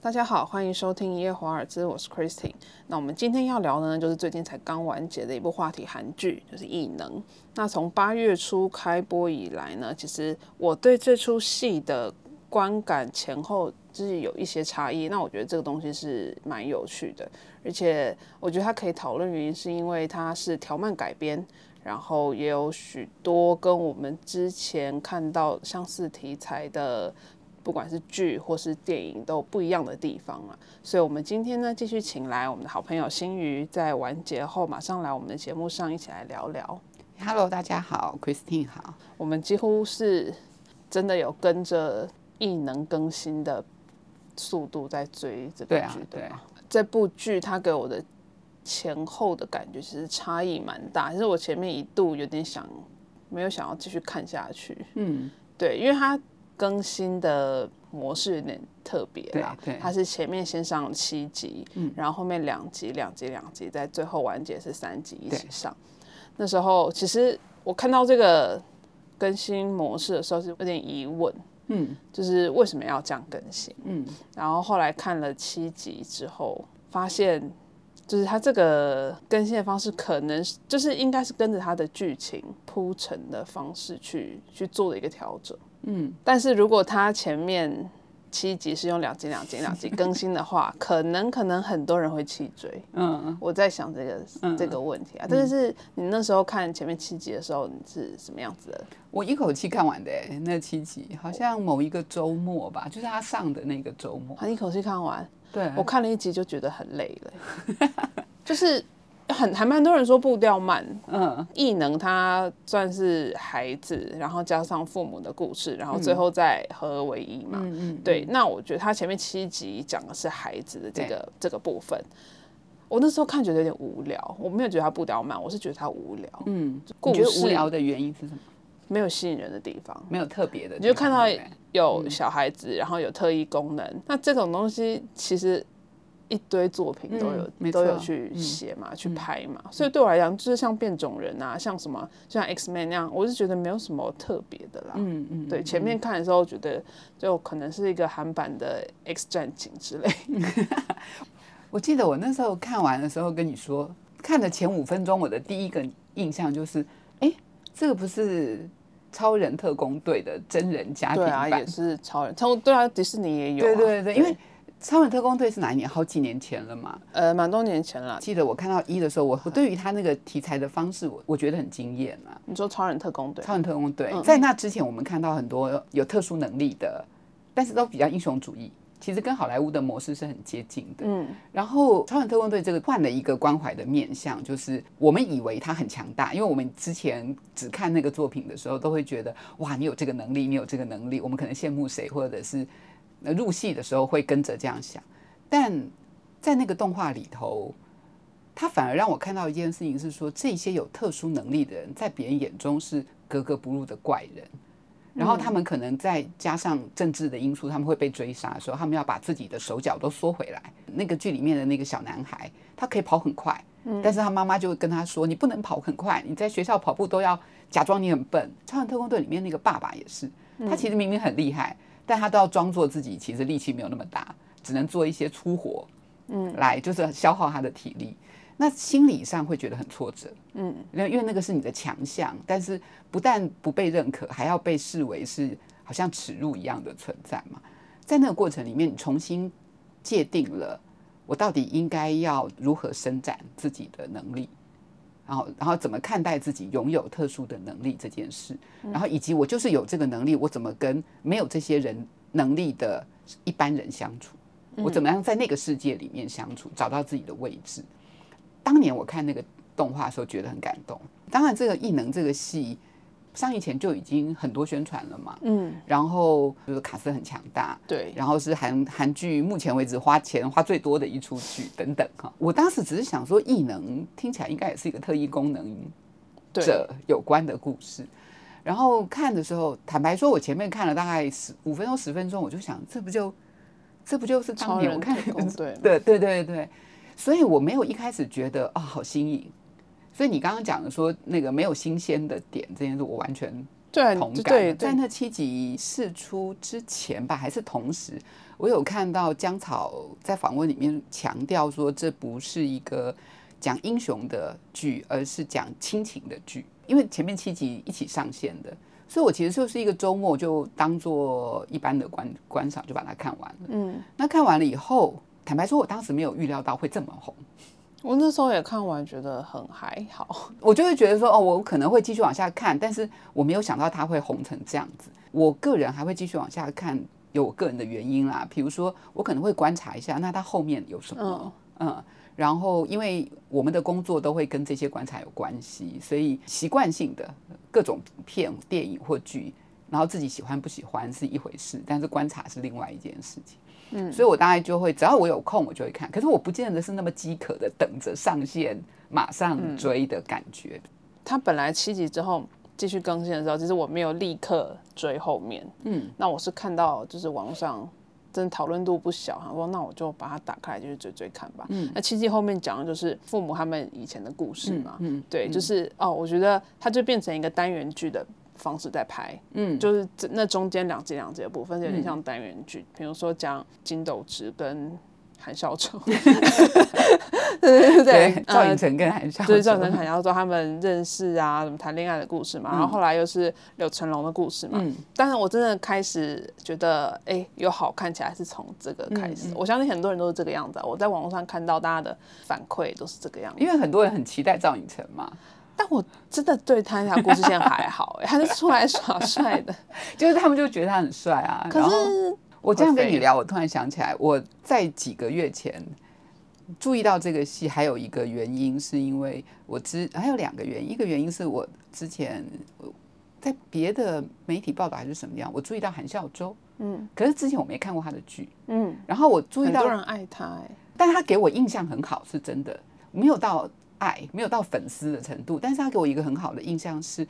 大家好，欢迎收听《一夜华尔兹》，我是 Christine。那我们今天要聊的呢，就是最近才刚完结的一部话题韩剧，就是《异能》。那从八月初开播以来呢，其实我对这出戏的观感前后就是有一些差异。那我觉得这个东西是蛮有趣的，而且我觉得它可以讨论原因，是因为它是条漫改编，然后也有许多跟我们之前看到相似题材的。不管是剧或是电影，都有不一样的地方啊。所以，我们今天呢，继续请来我们的好朋友新瑜，在完结后马上来我们的节目上一起来聊聊。Hello，大家好，Christine 好。我们几乎是真的有跟着异能更新的速度在追这部剧对。这部剧它给我的前后的感觉其实差异蛮大。其实我前面一度有点想没有想要继续看下去。嗯，对，因为它。更新的模式有点特别啦，它是前面先上七集，然后后面两集、两集、两集，在最后完结是三集一起上。那时候其实我看到这个更新模式的时候是有点疑问，嗯，就是为什么要这样更新？嗯，然后后来看了七集之后，发现就是它这个更新的方式可能就是应该是跟着它的剧情铺陈的方式去去做的一个调整。嗯，但是如果他前面七集是用两集、两集、两集更新的话，可能可能很多人会弃追。嗯，我在想这个这个问题啊。但是你那时候看前面七集的时候，你是什么样子的？我一口气看完的，那七集好像某一个周末吧，就是他上的那个周末，他一口气看完。对，我看了一集就觉得很累了，就是。很还蛮多人说步调慢，嗯，异能它算是孩子，然后加上父母的故事，然后最后再合而为一嘛，嗯嗯，对。那我觉得他前面七集讲的是孩子的这个这个部分，我那时候看觉得有点无聊，我没有觉得他步调慢，我是觉得他无聊，嗯。你觉得无聊的原因是什么？没有吸引人的地方，没有特别的，你就看到有小孩子，然后有特异功能，那这种东西其实。一堆作品都有都有去写嘛，去拍嘛，所以对我来讲，就是像变种人啊，像什么像 X Man 那样，我是觉得没有什么特别的啦。嗯嗯，对，前面看的时候觉得就可能是一个韩版的 X 战警之类。我记得我那时候看完的时候跟你说，看的前五分钟，我的第一个印象就是，哎，这个不是超人特工队的真人家庭版，也是超人，超对啊，迪士尼也有，对对对，因为。超人特工队是哪一年？好几年前了嘛？呃，蛮多年前了。记得我看到一的时候，我我对于他那个题材的方式，我我觉得很惊艳啊。你说超人特工队？超人特工队在那之前，我们看到很多有特殊能力的，但是都比较英雄主义，其实跟好莱坞的模式是很接近的。嗯。然后超人特工队这个换了一个关怀的面向，就是我们以为他很强大，因为我们之前只看那个作品的时候，都会觉得哇，你有这个能力，你有这个能力，我们可能羡慕谁，或者是。那入戏的时候会跟着这样想，但在那个动画里头，他反而让我看到一件事情是说，这些有特殊能力的人在别人眼中是格格不入的怪人，然后他们可能再加上政治的因素，他们会被追杀的时候，他们要把自己的手脚都缩回来。那个剧里面的那个小男孩，他可以跑很快，但是他妈妈就会跟他说：“你不能跑很快，你在学校跑步都要假装你很笨。”超人特工队里面那个爸爸也是，他其实明明很厉害。但他都要装作自己其实力气没有那么大，只能做一些粗活，嗯，来就是消耗他的体力。那心理上会觉得很挫折，嗯，因为那个是你的强项，但是不但不被认可，还要被视为是好像耻辱一样的存在嘛。在那个过程里面，你重新界定了我到底应该要如何伸展自己的能力。然后，然后怎么看待自己拥有特殊的能力这件事？然后以及我就是有这个能力，我怎么跟没有这些人能力的一般人相处？我怎么样在那个世界里面相处，找到自己的位置？当年我看那个动画的时候，觉得很感动。当然，这个异能这个戏。上映前就已经很多宣传了嘛，嗯，然后就是卡斯很强大，对，然后是韩韩剧目前为止花钱花最多的一出剧等等哈。我当时只是想说，异能听起来应该也是一个特异功能者有关的故事。然后看的时候，坦白说，我前面看了大概十五分钟十分钟，我就想，这不就这不就是当年我看的？对对对对对，所以我没有一开始觉得啊，好新颖。所以你刚刚讲的说那个没有新鲜的点这件事，我完全同感。在那七集试出之前吧，还是同时，我有看到江草在访问里面强调说，这不是一个讲英雄的剧，而是讲亲情的剧。因为前面七集一起上线的，所以我其实就是一个周末就当做一般的观观赏，就把它看完了。嗯，那看完了以后，坦白说，我当时没有预料到会这么红。我那时候也看完，觉得很还好。我就会觉得说，哦，我可能会继续往下看，但是我没有想到它会红成这样子。我个人还会继续往下看，有我个人的原因啦。比如说，我可能会观察一下，那它后面有什么？嗯。然后，因为我们的工作都会跟这些观察有关系，所以习惯性的各种片、电影或剧，然后自己喜欢不喜欢是一回事，但是观察是另外一件事情。嗯，所以我大概就会，只要我有空，我就会看。可是我不见得是那么饥渴的等着上线马上追的感觉。他本来七集之后继续更新的时候，其实我没有立刻追后面。嗯，那我是看到就是网上。真的讨论度不小，他说：“那我就把它打开，就是追追看吧。”嗯，那七季后面讲的就是父母他们以前的故事嘛。嗯，对，就是哦，我觉得它就变成一个单元剧的方式在拍。嗯，就是那中间两集两集的部分有点像单元剧，比如说讲金斗直跟。韩孝周，对对对，赵寅成跟韩孝，对赵寅成、韩孝周他们认识啊，什么谈恋爱的故事嘛，然后后来又是柳成龙的故事嘛。嗯，但是我真的开始觉得，哎，有好看起来是从这个开始。我相信很多人都是这个样子。我在网络上看到大家的反馈都是这个样子，因为很多人很期待赵寅成嘛。但我真的对他那条故事线还好，哎，他是出来耍帅的，就是他们就觉得他很帅啊。可是。我这样跟你聊，我突然想起来，我在几个月前注意到这个戏，还有一个原因是因为我之还有两个原因，一个原因是我之前在别的媒体报道还是什么样，我注意到韩孝周，嗯，可是之前我没看过他的剧，嗯，然后我注意到很多人爱他，哎，但他给我印象很好，是真的，没有到爱，没有到粉丝的程度，但是他给我一个很好的印象是。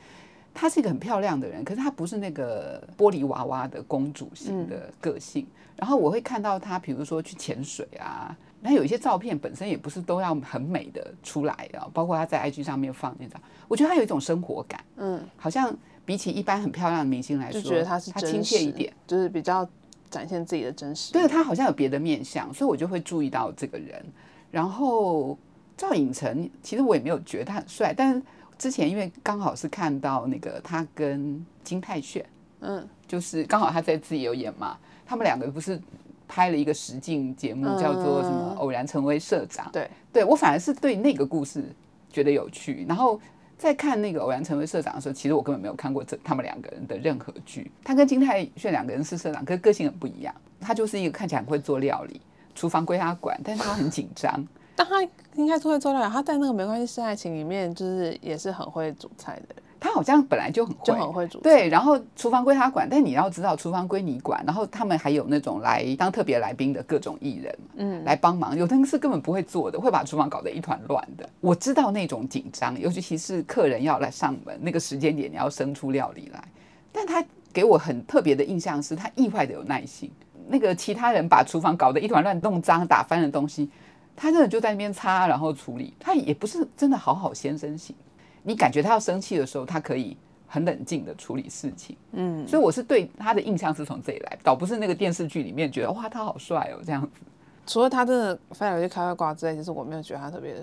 她是一个很漂亮的人，可是她不是那个玻璃娃娃的公主型的个性。然后我会看到她，比如说去潜水啊，那有一些照片本身也不是都要很美的出来啊，包括她在 IG 上面放那张，我觉得她有一种生活感，嗯，好像比起一般很漂亮的明星来说，就觉得她是亲切一点，就是比较展现自己的真实。对，她好像有别的面相，所以我就会注意到这个人。然后赵寅成，其实我也没有觉得他很帅，但是。之前因为刚好是看到那个他跟金泰炫，嗯，就是刚好他在自己有演嘛，他们两个不是拍了一个实境节目，叫做什么？偶然成为社长。对，对我反而是对那个故事觉得有趣。然后在看那个偶然成为社长的时候，其实我根本没有看过这他们两个人的任何剧。他跟金泰炫两个人是社长，可是个性很不一样。他就是一个看起来很会做料理，厨房归他管，但是他很紧张。但他应该是会做料他在那个《没关系是爱情》里面，就是也是很会煮菜的。他好像本来就很会，就很会煮。对，然后厨房归他管，但你要知道，厨房归你管。然后他们还有那种来当特别来宾的各种艺人，嗯，来帮忙。有的人是根本不会做的，会把厨房搞得一团乱的。我知道那种紧张，尤其是客人要来上门那个时间点，你要生出料理来。但他给我很特别的印象是，他意外的有耐心。那个其他人把厨房搞得一团乱、弄脏、打翻的东西。他真的就在那边擦，然后处理。他也不是真的好好先生型。你感觉他要生气的时候，他可以很冷静的处理事情。嗯，所以我是对他的印象是从这里来，倒不是那个电视剧里面觉得哇他好帅哦这样子。除了他真的翻来就开外挂之外，其实我没有觉得他特别。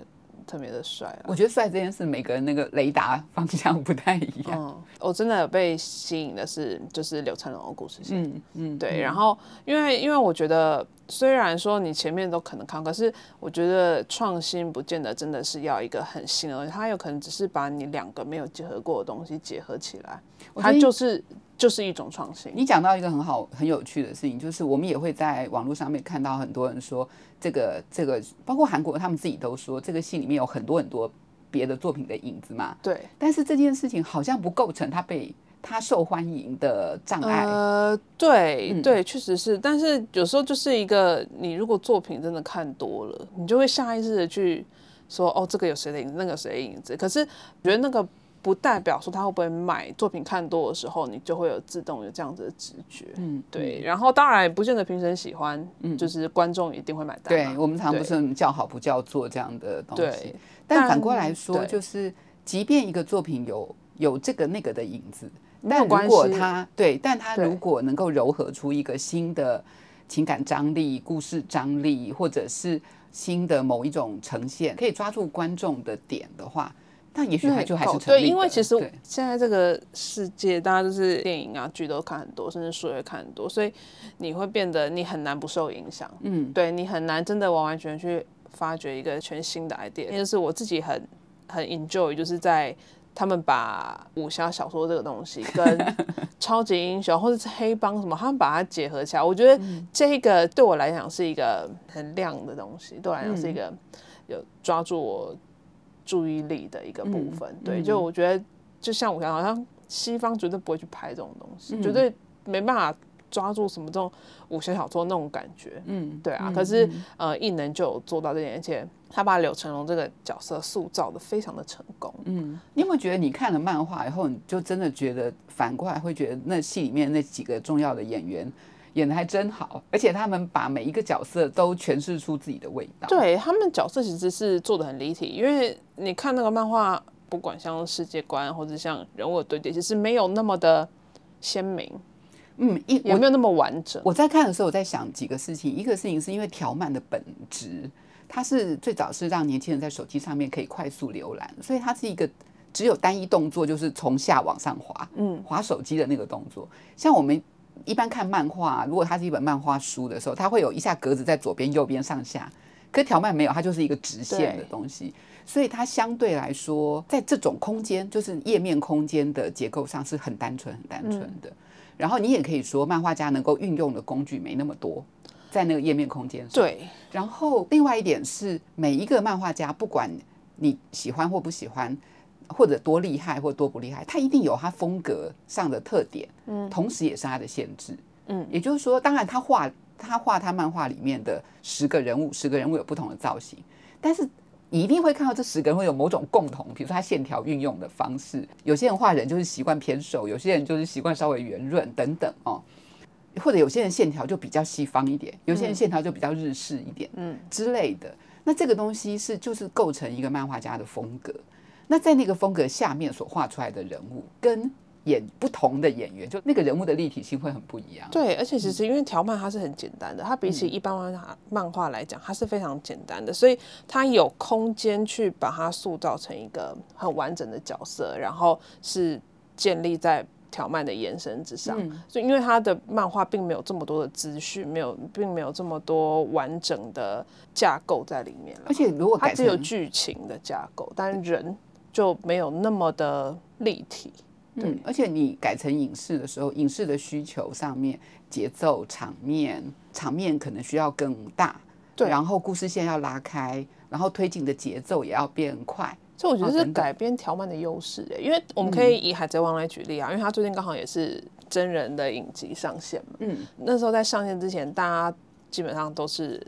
特别的帅，我觉得帅这件事，每个人那个雷达方向不太一样。嗯，我真的有被吸引的是，就是刘成龙的故事线。嗯嗯，对。然后，因为因为我觉得，虽然说你前面都可能看，可是我觉得创新不见得真的是要一个很新的东西，它有可能只是把你两个没有结合过的东西结合起来，它就是就是一种创新。你讲到一个很好很有趣的事情，就是我们也会在网络上面看到很多人说。这个这个，包括韩国他们自己都说，这个戏里面有很多很多别的作品的影子嘛。对。但是这件事情好像不构成他被他受欢迎的障碍。呃，对对，确实是。但是有时候就是一个，你如果作品真的看多了，你就会下意识的去说，哦，这个有谁的影子，那个谁的影子。可是觉得那个。不代表说他会不会买作品看多的时候，你就会有自动有这样子的直觉。嗯，对。然后当然不见得评审喜欢，嗯，就是观众一定会买单。对我们常不是叫好不叫座这样的东西。对。但反过来说，就是即便一个作品有有这个那个的影子，但如果他对，但他如果能够糅合出一个新的情感张力、故事张力，或者是新的某一种呈现，可以抓住观众的点的话。那也许它就还是对，因为其实现在这个世界，大家就是电影啊、剧都看很多，甚至书也看很多，所以你会变得你很难不受影响。嗯，对你很难真的完完全全去发掘一个全新的 idea。就是我自己很很 enjoy，就是在他们把武侠小说这个东西 跟超级英雄或者是黑帮什么，他们把它结合起来，我觉得这个对我来讲是一个很亮的东西，对我来讲是一个有抓住我。注意力的一个部分，对，就我觉得，就像我讲，好像西方绝对不会去拍这种东西，绝对没办法抓住什么这种武侠小说那种感觉，嗯，对啊。可是呃，艺能就有做到这点，而且他把柳成龙这个角色塑造的非常的成功，嗯。你有没有觉得你看了漫画以后，你就真的觉得反过来会觉得那戏里面那几个重要的演员？演的还真好，而且他们把每一个角色都诠释出自己的味道。对他们角色其实是做的很立体，因为你看那个漫画，不管像世界观或者像人物的对叠，其实没有那么的鲜明，嗯，一也没有那么完整。我在看的时候，我在想几个事情，一个事情是因为条漫的本质，它是最早是让年轻人在手机上面可以快速浏览，所以它是一个只有单一动作，就是从下往上滑，嗯，滑手机的那个动作，像我们。一般看漫画，如果它是一本漫画书的时候，它会有一下格子在左边、右边、上下。可条漫没有，它就是一个直线的东西，所以它相对来说，在这种空间，就是页面空间的结构上是很单纯、很单纯的。然后你也可以说，漫画家能够运用的工具没那么多，在那个页面空间上。对。然后另外一点是，每一个漫画家，不管你喜欢或不喜欢。或者多厉害或多不厉害，他一定有他风格上的特点，嗯，同时也是他的限制，嗯，也就是说，当然他画他画他漫画里面的十个人物，十个人物有不同的造型，但是你一定会看到这十个人会有某种共同，比如说他线条运用的方式，有些人画人就是习惯偏瘦，有些人就是习惯稍微圆润等等哦，或者有些人线条就比较西方一点，有些人线条就比较日式一点，嗯。之类的，那这个东西是就是构成一个漫画家的风格。那在那个风格下面所画出来的人物，跟演不同的演员，就那个人物的立体性会很不一样。对，而且其实因为条漫它是很简单的，它比起一般漫画漫画来讲，它是非常简单的，所以它有空间去把它塑造成一个很完整的角色，然后是建立在。条漫的延伸之上，所以因为他的漫画并没有这么多的资讯，没有，并没有这么多完整的架构在里面而且如果它只有剧情的架构，但人就没有那么的立体。嗯，而且你改成影视的时候，影视的需求上面，节奏、场面、场面可能需要更大，对，然后故事线要拉开，然后推进的节奏也要变快。所以我觉得是改编条漫的优势诶，因为我们可以以《海贼王》来举例啊，因为他最近刚好也是真人的影集上线嘛。嗯，那时候在上线之前，大家基本上都是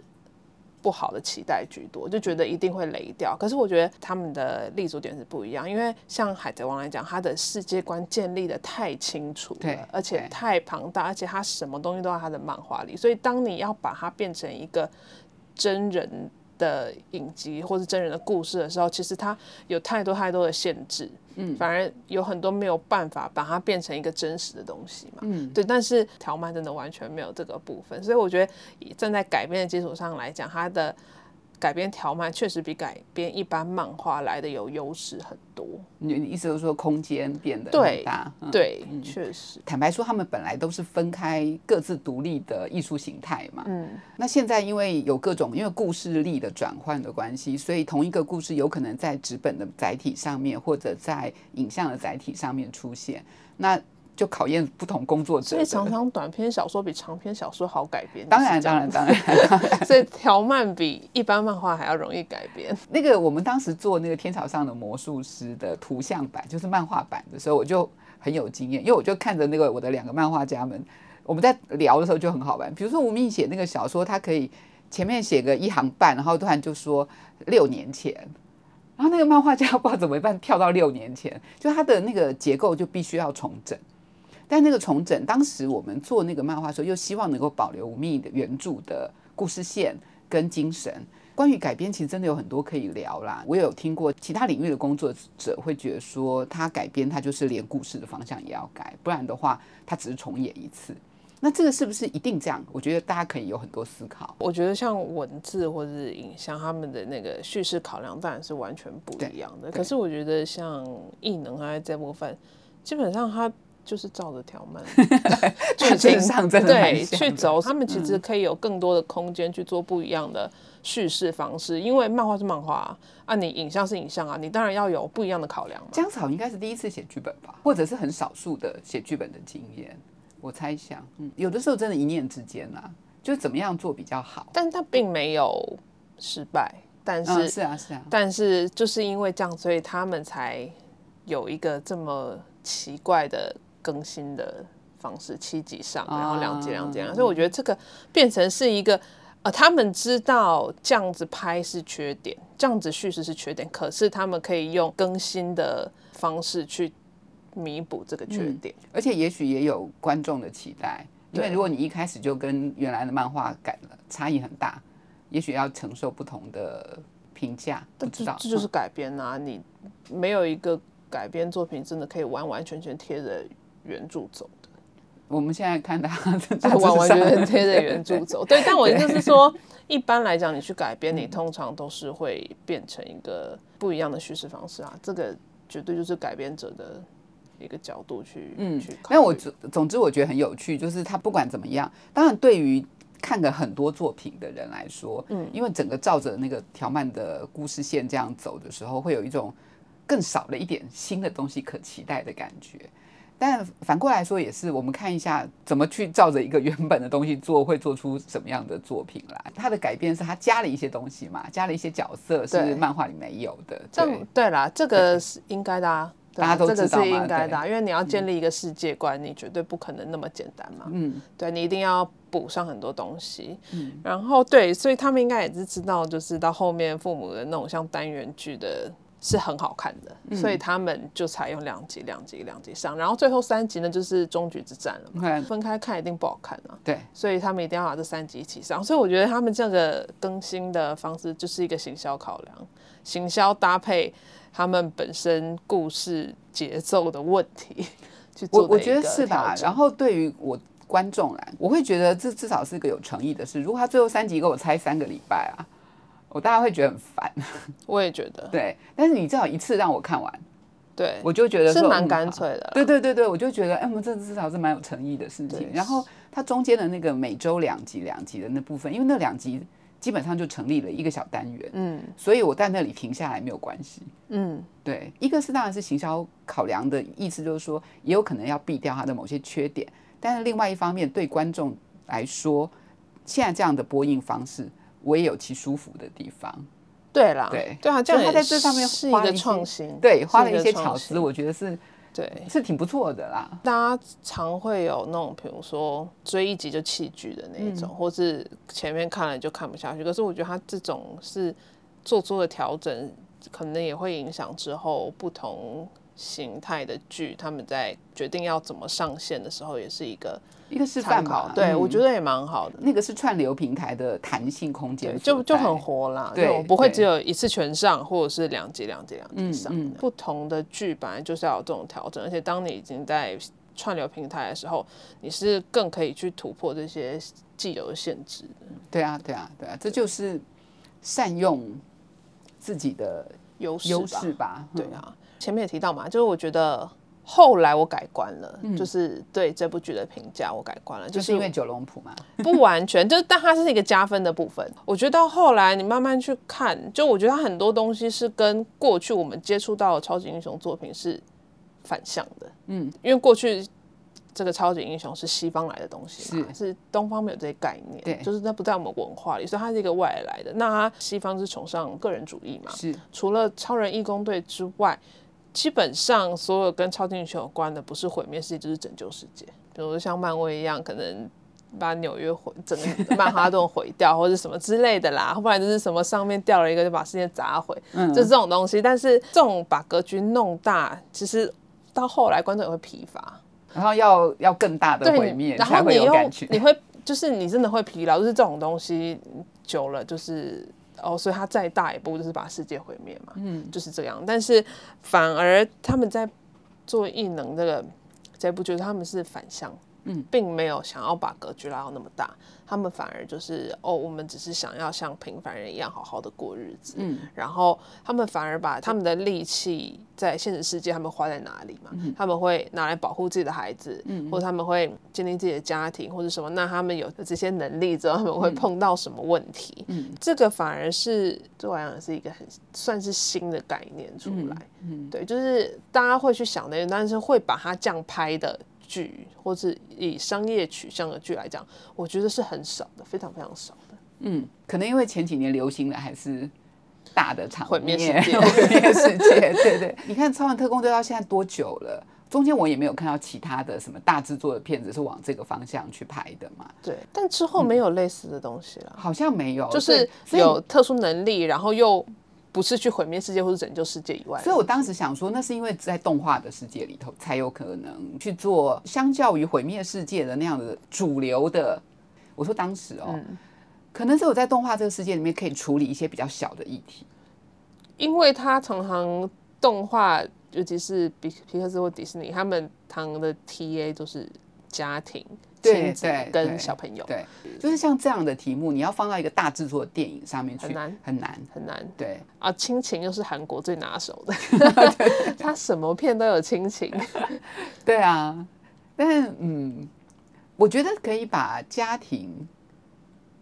不好的期待居多，就觉得一定会雷掉。可是我觉得他们的立足点是不一样，因为像《海贼王》来讲，它的世界观建立的太清楚了，而且太庞大，而且它什么东西都在它的漫画里，所以当你要把它变成一个真人。的影集或是真人的故事的时候，其实它有太多太多的限制，嗯，反而有很多没有办法把它变成一个真实的东西嘛，嗯，对。但是条漫真的完全没有这个部分，所以我觉得站在改编的基础上来讲，它的。改编条漫确实比改编一般漫画来的有优势很多。你意思就是说空间变得对大？对，确实。坦白说，他们本来都是分开各自独立的艺术形态嘛。嗯。那现在因为有各种因为故事力的转换的关系，所以同一个故事有可能在纸本的载体上面，或者在影像的载体上面出现。那就考验不同工作者，所以常常短篇小说比长篇小说好改编。当然，当然，当然，所以条漫比一般漫画还要容易改编。那个我们当时做那个《天朝上的魔术师》的图像版，就是漫画版的时候，我就很有经验，因为我就看着那个我的两个漫画家们，我们在聊的时候就很好玩。比如说吴宓写那个小说，他可以前面写个一行半，然后突然就说六年前，然后那个漫画家不知道怎么办，跳到六年前，就他的那个结构就必须要重整。但那个重整，当时我们做那个漫画的时候，又希望能够保留吴宓的原著的故事线跟精神。关于改编，其实真的有很多可以聊啦。我有听过其他领域的工作者会觉得说，他改编他就是连故事的方向也要改，不然的话他只是重演一次。那这个是不是一定这样？我觉得大家可以有很多思考。我觉得像文字或者是影像，他们的那个叙事考量当然是完全不一样的。可是我觉得像异能，啊在这部分基本上它就是照着条漫 剧情上真的对去走，他们其实可以有更多的空间去做不一样的叙事方式。因为漫画是漫画啊，你影像是影像啊，你当然要有不一样的考量。江草应该是第一次写剧本吧，或者是很少数的写剧本的经验。我猜想，嗯，有的时候真的一念之间啊，就怎么样做比较好。但他并没有失败，但是是啊是啊，但是就是因为这样，所以他们才有一个这么奇怪的更新的方式，七集上，然后两集两集，所以我觉得这个变成是一个，呃，他们知道这样子拍是缺点，这样子叙事是缺点，可是他们可以用更新的方式去。弥补这个缺点，而且也许也有观众的期待，因为如果你一开始就跟原来的漫画改了，差异很大，也许要承受不同的评价。不知道，这就是改编啊！你没有一个改编作品真的可以完完全全贴着原著走的。我们现在看他完完全全贴着原著走，对。但我就是说，一般来讲，你去改编，你通常都是会变成一个不一样的叙事方式啊。这个绝对就是改编者的。一个角度去，嗯，去。那我总总之我觉得很有趣，就是他不管怎么样，当然对于看了很多作品的人来说，嗯，因为整个照着那个条漫的故事线这样走的时候，会有一种更少了一点新的东西可期待的感觉。但反过来说也是，我们看一下怎么去照着一个原本的东西做，会做出什么样的作品来。它的改变是它加了一些东西嘛，加了一些角色是漫画里没有的。这对啦，这个是应该的啊。大家都知道这个是应该的，啊因为你要建立一个世界观，你绝对不可能那么简单嘛。嗯，对你一定要补上很多东西。嗯，然后对，所以他们应该也是知道，就是到后面父母的那种像单元剧的是很好看的，所以他们就采用两集、两集、两集上，然后最后三集呢就是终局之战了嘛。分开看一定不好看啊。对，所以他们一定要把这三集一起上。所以我觉得他们这个更新的方式就是一个行销考量，行销搭配。他们本身故事节奏的问题，去做我我觉得是吧？然后对于我观众来，我会觉得这至少是一个有诚意的事。如果他最后三集给我猜三个礼拜啊，我大家会觉得很烦。我也觉得，对。但是你至少一次让我看完，对，我就觉得是蛮干脆的。对对对对，我就觉得，哎，我们这至少是蛮有诚意的事情。然后它中间的那个每周两集两集的那部分，因为那两集。基本上就成立了一个小单元，嗯，所以我在那里停下来没有关系，嗯，对，一个是当然是行销考量的意思，就是说也有可能要避掉它的某些缺点，但是另外一方面对观众来说，现在这样的播映方式，我也有其舒服的地方，对啦，对对啊，这样他在这上面是一个创新，对，花了一些巧思，我觉得是。对，是挺不错的啦。大家常会有那种，比如说追一集就弃剧的那一种，或是前面看了就看不下去。可是我觉得他这种是做出的调整，可能也会影响之后不同形态的剧，他们在决定要怎么上线的时候，也是一个。一个示范嘛，对我觉得也蛮好的。那个是串流平台的弹性空间，就就很活啦。对，不会只有一次全上，或者是两集两集两集上。不同的剧本来就是要有这种调整，而且当你已经在串流平台的时候，你是更可以去突破这些既有的限制的。对啊，对啊，对啊，这就是善用自己的优优势吧。对啊，前面也提到嘛，就是我觉得。后来我改观了，就是对这部剧的评价我改观了，就是因为九龙谱嘛，不完全，就是但它是一个加分的部分。我觉得到后来你慢慢去看，就我觉得它很多东西是跟过去我们接触到的超级英雄作品是反向的，嗯，因为过去这个超级英雄是西方来的东西嘛，是东方没有这些概念，对，就是它不在我们文化里，所以它是一个外来的。那它西方是崇尚个人主义嘛，是除了超人义工队之外。基本上所有跟超级英雄有关的，不是毁灭世界就是拯救世界。比如像漫威一样，可能把纽约毁，整个曼哈顿毁掉，或者什么之类的啦。不然就是什么上面掉了一个，就把世界砸毁，就是这种东西。但是这种把格局弄大，其实到后来观众也会疲乏，然后要要更大的毁灭才会有感觉。你会就是你真的会疲劳，就是这种东西久了就是。哦，所以他再大一步就是把世界毁灭嘛，嗯，就是这样。但是反而他们在做异能这个这部，觉得他们是反向嗯，并没有想要把格局拉到那么大，他们反而就是哦，我们只是想要像平凡人一样好好的过日子，嗯，然后他们反而把他们的力气在现实世界他们花在哪里嘛？他们会拿来保护自己的孩子，嗯，或者他们会建立自己的家庭或者什么？那他们有这些能力之后，他们会碰到什么问题？嗯，这个反而是对我来讲是一个很算是新的概念出来，嗯，对，就是大家会去想的，但是会把它这样拍的。剧，或是以商业取向的剧来讲，我觉得是很少的，非常非常少的。嗯，可能因为前几年流行的还是大的场毁灭世界，毁灭世界。对对，你看《超人特工队》到现在多久了？中间我也没有看到其他的什么大制作的片子是往这个方向去拍的嘛？对，但之后没有类似的东西了，好像没有，就是有特殊能力，然后又。不是去毁灭世界或者拯救世界以外，所以我当时想说，那是因为在动画的世界里头才有可能去做，相较于毁灭世界的那样的主流的。我说当时哦，可能是我在动画这个世界里面可以处理一些比较小的议题，因为他常常动画，尤其是比皮克斯或迪士尼，他们常的 TA 都是家庭。对对，跟小朋友，对，就是像这样的题目，你要放到一个大制作的电影上面去，很难，很难，很难。对。啊，亲情又是韩国最拿手的，他什么片都有亲情。对啊，但嗯，我觉得可以把家庭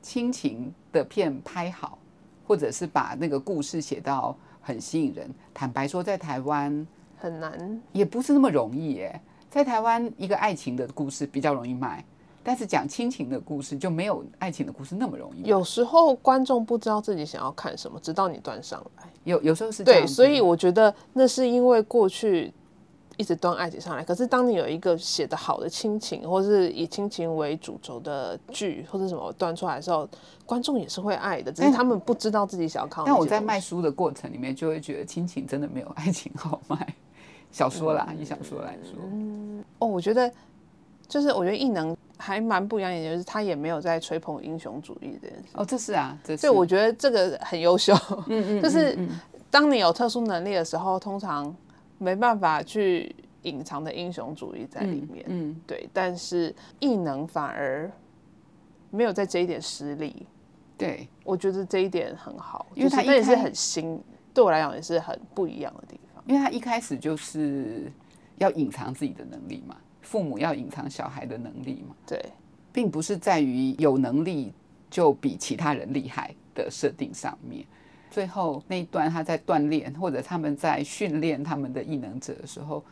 亲情的片拍好，或者是把那个故事写到很吸引人。坦白说，在台湾很难，也不是那么容易耶。在台湾，一个爱情的故事比较容易卖，但是讲亲情的故事就没有爱情的故事那么容易。有时候观众不知道自己想要看什么，直到你端上来。有有时候是对，所以我觉得那是因为过去一直端爱情上来，可是当你有一个写的好的亲情，或是以亲情为主轴的剧或者什么端出来的时候，观众也是会爱的，只是他们不知道自己想要看。但我在卖书的过程里面，就会觉得亲情真的没有爱情好卖。小说啦，以小说来说，嗯，哦，我觉得就是我觉得异能还蛮不一样，也就是他也没有在吹捧英雄主义这件事。哦，这是啊，这是。我觉得这个很优秀。嗯嗯，就是当你有特殊能力的时候，通常没办法去隐藏的英雄主义在里面。嗯，对。但是异能反而没有在这一点失利。对，我觉得这一点很好，因为他也是很新，对我来讲也是很不一样的地方。因为他一开始就是要隐藏自己的能力嘛，父母要隐藏小孩的能力嘛，对，并不是在于有能力就比其他人厉害的设定上面。最后那一段他在锻炼或者他们在训练他们的异能者的时候，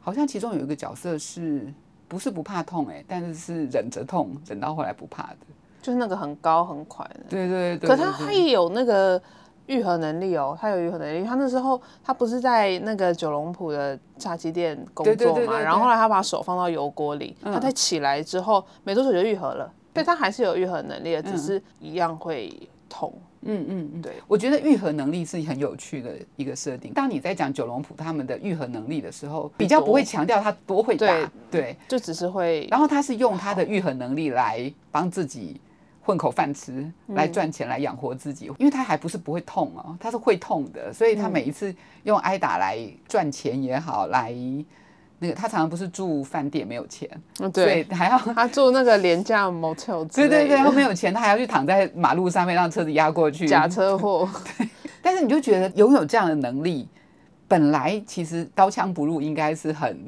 好像其中有一个角色是不是不怕痛哎，但是是忍着痛忍到后来不怕的，就是那个很高很快的，对对对，可他他也有那个。愈合能力哦，他有愈合能力。他那时候他不是在那个九龙埔的炸鸡店工作嘛，然后后来他把手放到油锅里，他在起来之后没多久就愈合了。对他还是有愈合能力的，只是一样会痛。嗯嗯嗯，对，我觉得愈合能力是很有趣的一个设定。当你在讲九龙埔他们的愈合能力的时候，比较不会强调他多会打，对，就只是会。然后他是用他的愈合能力来帮自己。混口饭吃来赚钱来养活自己，因为他还不是不会痛哦，他是会痛的，所以他每一次用挨打来赚钱也好，来那个他常常不是住饭店没有钱，对，还要他住那个廉价 motel，对对对，他没有钱，他还要去躺在马路上面让车子压过去，假车祸。对，但是你就觉得拥有这样的能力，本来其实刀枪不入应该是很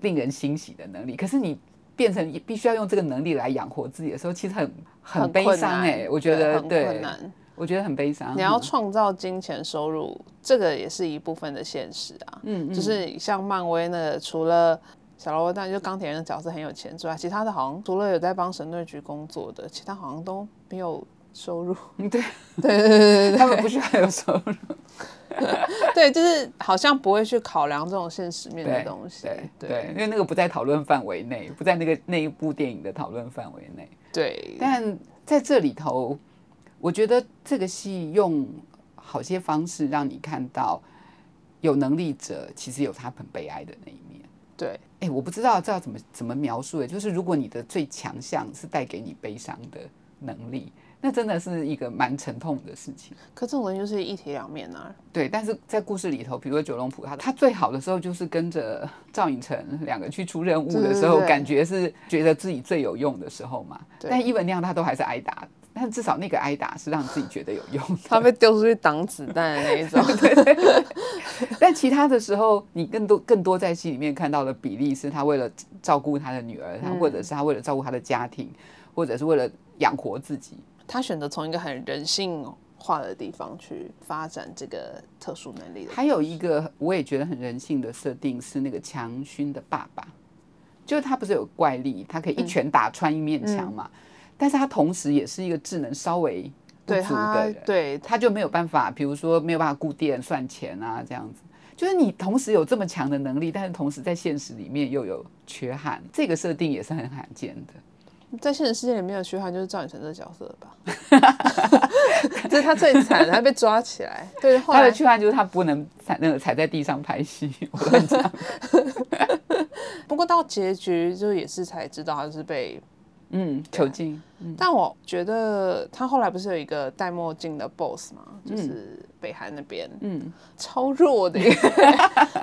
令人欣喜的能力，可是你。变成必须要用这个能力来养活自己的时候，其实很很悲伤哎，我觉得对，我觉得很悲伤。你要创造金钱收入，这个也是一部分的现实啊。嗯嗯，就是像漫威那除了小罗伯特就钢铁人的角色很有钱之外，其他的好像除了有在帮神盾局工作的，其他好像都没有收入。对 对对对对，他们不需要有收入。对，就是好像不会去考量这种现实面的东西。对对，因为那个不在讨论范围内，不在那个那一部电影的讨论范围内。对，但在这里头，我觉得这个戏用好些方式让你看到，有能力者其实有他很悲哀的那一面。对，哎，我不知道这要怎么怎么描述。就是如果你的最强项是带给你悲伤的能力。那真的是一个蛮沉痛的事情。可这种人就是一体两面啊。对，但是在故事里头，比如说九龙浦，他他最好的时候就是跟着赵寅成两个去出任务的时候，感觉是觉得自己最有用的时候嘛。但伊文那样，他都还是挨打。但至少那个挨打是让自己觉得有用，他被丢出去挡子弹的那一种。对对对。但其他的时候，你更多更多在戏里面看到的比例是他为了照顾他的女儿，他或者是他为了照顾他的家庭，或者是为了养活自己。他选择从一个很人性化的地方去发展这个特殊能力。还有一个我也觉得很人性的设定是那个强勋的爸爸，就是他不是有怪力，他可以一拳打穿一面墙嘛。但是他同时也是一个智能稍微不足的人，对，他就没有办法，比如说没有办法固电算钱啊，这样子。就是你同时有这么强的能力，但是同时在现实里面又有缺憾，这个设定也是很罕见的。在现实世界里没有缺憾，就是赵寅成这个角色吧？这是他最惨，他被抓起来。对，他的缺憾就是他不能踩那个踩在地上拍戏。不过到结局就也是才知道他是被。嗯，囚禁。但我觉得他后来不是有一个戴墨镜的 boss 吗？就是北韩那边，嗯，超弱的，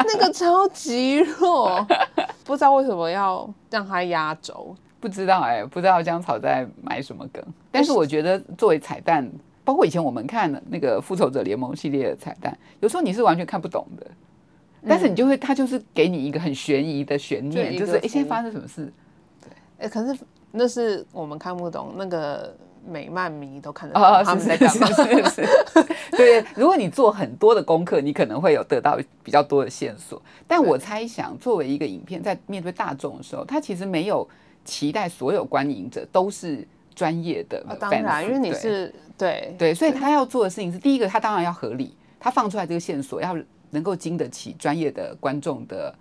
那个超级弱，不知道为什么要让他压轴。不知道哎，不知道姜草在埋什么梗。但是我觉得作为彩蛋，包括以前我们看的那个复仇者联盟系列的彩蛋，有时候你是完全看不懂的，但是你就会，他就是给你一个很悬疑的悬念，就是哎，现在发生什么事？对，哎，可是。那是我们看不懂，那个美漫迷都看得懂他们在干嘛。对，如果你做很多的功课，你可能会有得到比较多的线索。但我猜想，作为一个影片，在面对大众的时候，它其实没有期待所有观影者都是专业的。当然，因为你是对对，所以他要做的事情是：第一个，他当然要合理，他放出来这个线索要能够经得起专业的观众的。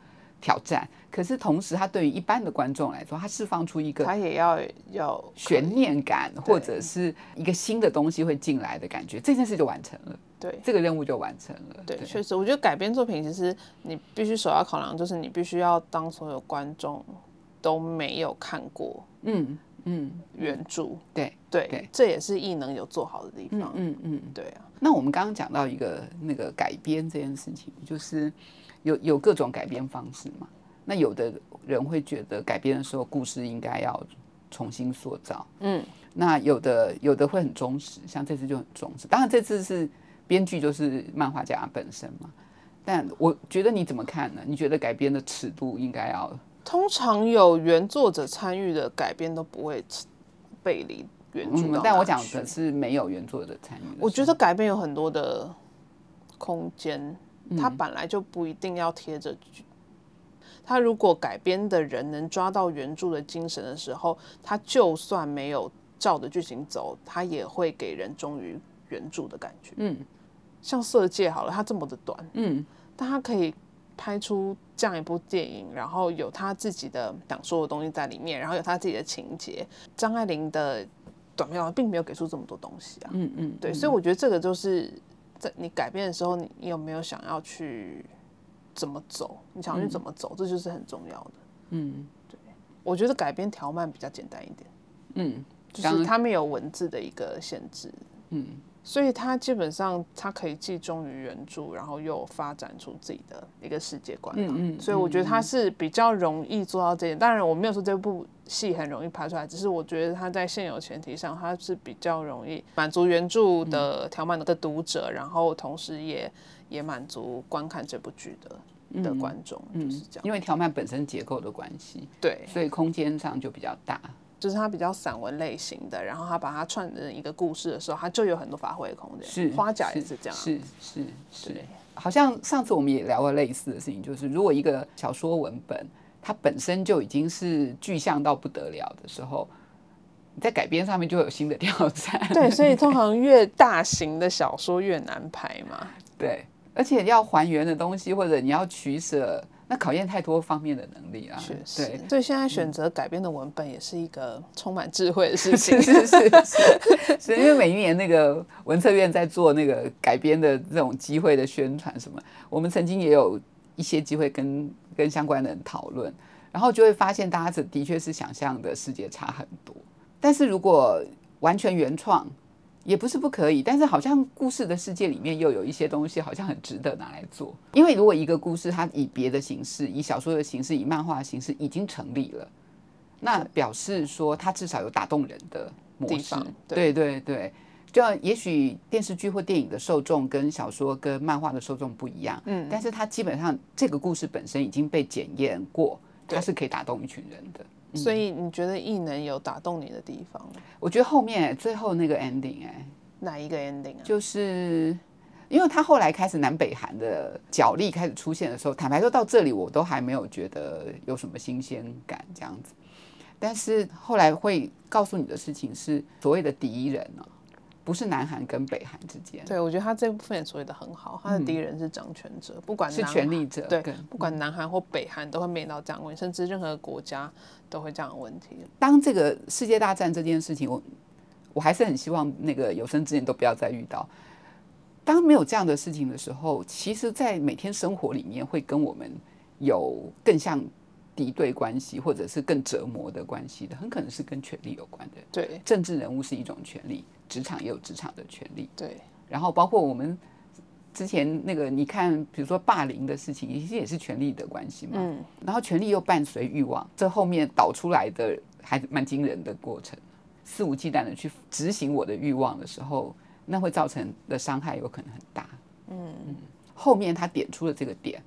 挑战，可是同时，他对于一般的观众来说，他释放出一个他也要有悬念感，或者是一个新的东西会进来的感觉，这件事就完成了。对，这个任务就完成了。对，确实，我觉得改编作品其实你必须首要考量，就是你必须要当所有观众都没有看过，嗯嗯，原著。对对，这也是异能有做好的地方。嗯嗯，对啊。那我们刚刚讲到一个那个改编这件事情，就是。有有各种改编方式嘛？那有的人会觉得改编的时候故事应该要重新塑造，嗯，那有的有的会很忠实，像这次就很忠实。当然这次是编剧就是漫画家本身嘛，但我觉得你怎么看呢？你觉得改编的尺度应该要？通常有原作者参与的改编都不会背离原著，但我讲的是没有原作者参与。我觉得改编有很多的空间。它本来就不一定要贴着剧，他如果改编的人能抓到原著的精神的时候，他就算没有照着剧情走，他也会给人忠于原著的感觉。嗯，像《色戒》好了，它这么的短，嗯，但它可以拍出这样一部电影，然后有他自己的想说的东西在里面，然后有他自己的情节。张爱玲的短片并没有给出这么多东西啊。嗯嗯，对，所以我觉得这个就是。在你改变的时候，你你有没有想要去怎么走？你想要去怎么走？这就是很重要的。嗯，对，我觉得改编条漫比较简单一点。嗯，就是它没有文字的一个限制。嗯。所以他基本上他可以既忠于原著，然后又发展出自己的一个世界观。嗯嗯。所以我觉得他是比较容易做到这点。当然我没有说这部戏很容易拍出来，只是我觉得他在现有前提上，他是比较容易满足原著的条漫的读者，然后同时也也满足观看这部剧的的观众，就是这样。因为条漫本身结构的关系，对，所以空间上就比较大。就是它比较散文类型的，然后他把它串成一个故事的时候，它就有很多发挥的空间。是花甲也是这样，是是是。好像上次我们也聊过类似的事情，就是如果一个小说文本它本身就已经是具象到不得了的时候，在改编上面就有新的挑战。对，所以通常越大型的小说越难拍嘛。对，而且要还原的东西，或者你要取舍。那考验太多方面的能力啊，确实。所以现在选择改编的文本也是一个充满智慧的事情。是 是是，是 因为每一年那个文策院在做那个改编的这种机会的宣传什么，我们曾经也有一些机会跟跟相关的人讨论，然后就会发现大家这的确是想象的世界差很多。但是如果完全原创，也不是不可以，但是好像故事的世界里面又有一些东西，好像很值得拿来做。因为如果一个故事它以别的形式，以小说的形式，以漫画的形式已经成立了，那表示说它至少有打动人的模式。对对对，就也许电视剧或电影的受众跟小说跟漫画的受众不一样，嗯，但是它基本上这个故事本身已经被检验过，它是可以打动一群人的。所以你觉得异能有打动你的地方？我觉得后面最后那个 ending 哎，哪一个 ending 啊？就是因为他后来开始南北韩的角力开始出现的时候，坦白说到这里我都还没有觉得有什么新鲜感这样子，但是后来会告诉你的事情是所谓的敌人呢。不是南韩跟北韩之间，对我觉得他这部分也处理的很好。他的敌人是掌权者，不管是权力者，对，不管南韩或北韩都会面临到这样问题，甚至任何国家都会这样的问题。当这个世界大战这件事情，我我还是很希望那个有生之年都不要再遇到。当没有这样的事情的时候，其实，在每天生活里面会跟我们有更像。敌对关系，或者是更折磨的关系的，很可能是跟权力有关的。对，政治人物是一种权力，职场也有职场的权利。对，然后包括我们之前那个，你看，比如说霸凌的事情，其实也是权力的关系嘛。嗯。然后权力又伴随欲望，这后面导出来的还蛮惊人的过程。肆无忌惮的去执行我的欲望的时候，那会造成的伤害有可能很大。嗯嗯。后面他点出了这个点。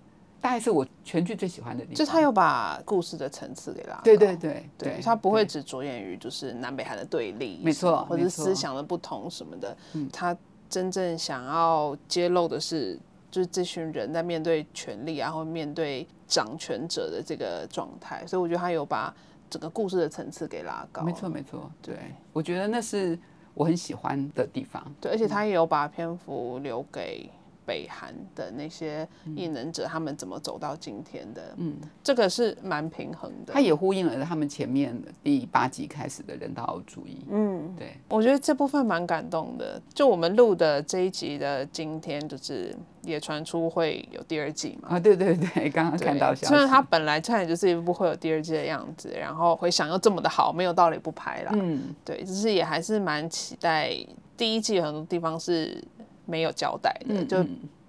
大概是我全剧最喜欢的地方，就他有把故事的层次给拉高。对对对对，他不会只着眼于就是南北韩的对立，没错，或者思想的不同什么的。嗯，他真正想要揭露的是，就是这群人在面对权力，然后面对掌权者的这个状态。所以我觉得他有把整个故事的层次给拉高。没错没错，对我觉得那是我很喜欢的地方。对，而且他也有把篇幅留给。北韩的那些异能者，他们怎么走到今天的？嗯，这个是蛮平衡的。他也呼应了他们前面第八集开始的人道主义。嗯，对，我觉得这部分蛮感动的。就我们录的这一集的今天，就是也传出会有第二季嘛？啊，对对对，刚刚看到消息。虽然他本来看就是一部会有第二季的样子，然后回想又这么的好，没有道理不拍了。嗯，对，只是也还是蛮期待第一季很多地方是。没有交代的，就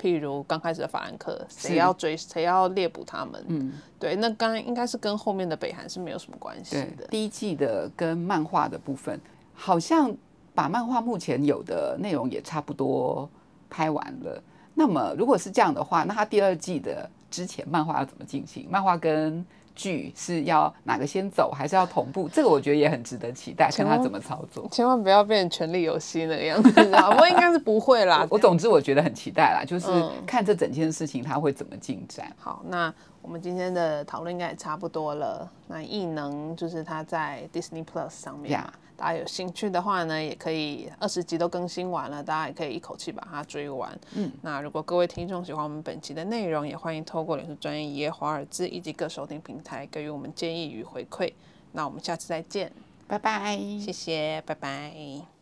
譬如刚开始的法兰克，谁要追，谁要猎捕他们？嗯，对，那刚应该是跟后面的北韩是没有什么关系的。第一季的跟漫画的部分，好像把漫画目前有的内容也差不多拍完了。那么如果是这样的话，那他第二季的之前漫画要怎么进行？漫画跟剧是要哪个先走，还是要同步？这个我觉得也很值得期待，看他怎么操作。千万不要变成权力游戏那个样子，不过应该是不会啦。我总之我觉得很期待啦，就是看这整件事情它会怎么进展。好，那我们今天的讨论应该也差不多了。那异能就是它在 Disney Plus 上面。大家有兴趣的话呢，也可以二十集都更新完了，大家也可以一口气把它追完。嗯，那如果各位听众喜欢我们本期的内容，也欢迎透过脸书专业一页华尔兹以及各收听平台给予我们建议与回馈。那我们下次再见，拜拜，谢谢，拜拜。